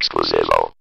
Exclusivo.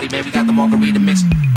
party, man. We got the margarita mix.